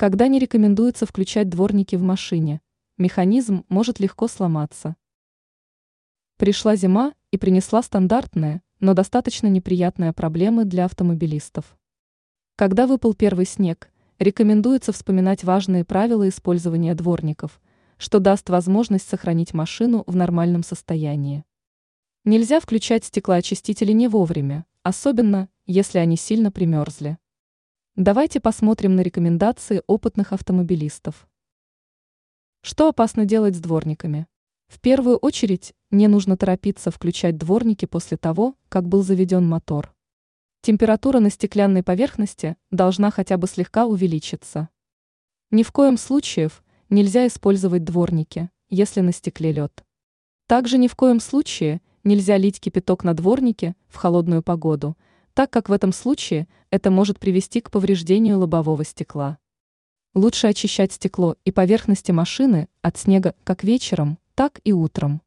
Когда не рекомендуется включать дворники в машине, механизм может легко сломаться. Пришла зима и принесла стандартные, но достаточно неприятные проблемы для автомобилистов. Когда выпал первый снег, рекомендуется вспоминать важные правила использования дворников, что даст возможность сохранить машину в нормальном состоянии. Нельзя включать стеклоочистители не вовремя, особенно если они сильно примерзли. Давайте посмотрим на рекомендации опытных автомобилистов. Что опасно делать с дворниками? В первую очередь, не нужно торопиться включать дворники после того, как был заведен мотор. Температура на стеклянной поверхности должна хотя бы слегка увеличиться. Ни в коем случае нельзя использовать дворники, если на стекле лед. Также ни в коем случае нельзя лить кипяток на дворнике в холодную погоду – так как в этом случае это может привести к повреждению лобового стекла. Лучше очищать стекло и поверхности машины от снега как вечером, так и утром.